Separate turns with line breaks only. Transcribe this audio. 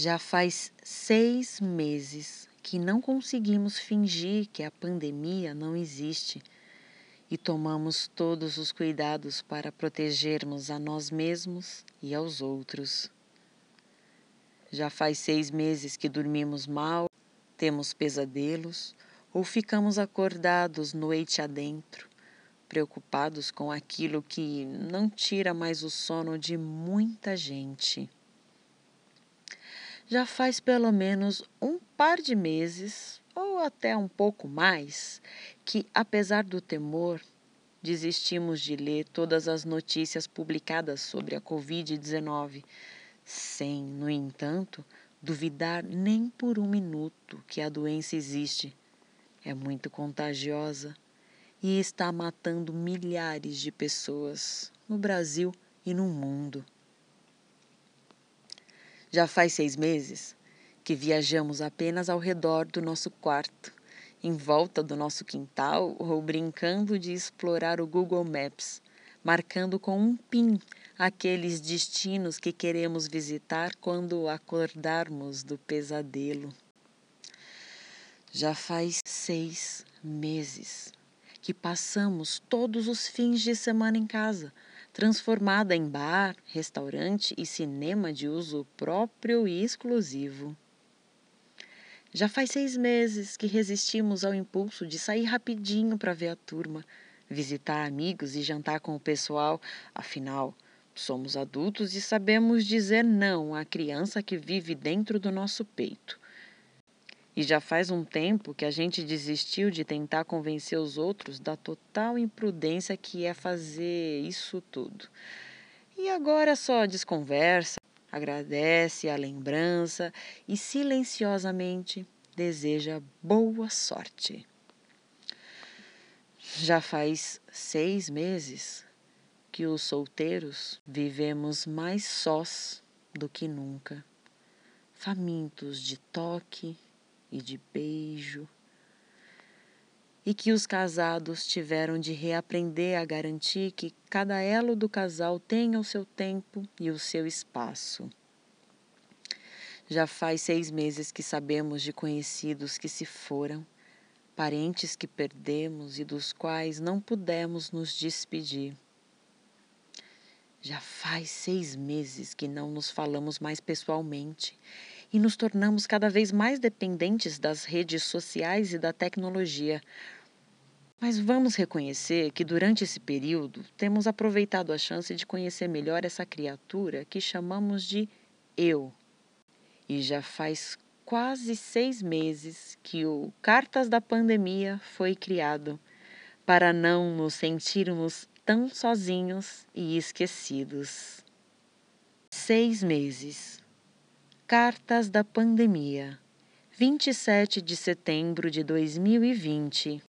Já faz seis meses que não conseguimos fingir que a pandemia não existe e tomamos todos os cuidados para protegermos a nós mesmos e aos outros. Já faz seis meses que dormimos mal, temos pesadelos ou ficamos acordados noite adentro, preocupados com aquilo que não tira mais o sono de muita gente. Já faz pelo menos um par de meses, ou até um pouco mais, que, apesar do temor, desistimos de ler todas as notícias publicadas sobre a Covid-19, sem, no entanto, duvidar nem por um minuto que a doença existe. É muito contagiosa e está matando milhares de pessoas no Brasil e no mundo. Já faz seis meses que viajamos apenas ao redor do nosso quarto, em volta do nosso quintal ou brincando de explorar o Google Maps, marcando com um pin aqueles destinos que queremos visitar quando acordarmos do pesadelo. Já faz seis meses que passamos todos os fins de semana em casa, transformada em bar, restaurante e cinema de uso próprio e exclusivo. Já faz seis meses que resistimos ao impulso de sair rapidinho para ver a turma, visitar amigos e jantar com o pessoal, afinal, somos adultos e sabemos dizer não à criança que vive dentro do nosso peito. E já faz um tempo que a gente desistiu de tentar convencer os outros da total imprudência que é fazer isso tudo. E agora só desconversa, agradece a lembrança e silenciosamente deseja boa sorte. Já faz seis meses que os solteiros vivemos mais sós do que nunca, famintos de toque e de beijo, e que os casados tiveram de reaprender a garantir que cada elo do casal tenha o seu tempo e o seu espaço. Já faz seis meses que sabemos de conhecidos que se foram, parentes que perdemos e dos quais não pudemos nos despedir. Já faz seis meses que não nos falamos mais pessoalmente e nos tornamos cada vez mais dependentes das redes sociais e da tecnologia. Mas vamos reconhecer que durante esse período temos aproveitado a chance de conhecer melhor essa criatura que chamamos de eu. E já faz quase seis meses que o Cartas da Pandemia foi criado para não nos sentirmos tão sozinhos e esquecidos. Seis meses Cartas da Pandemia, 27 de setembro de 2020.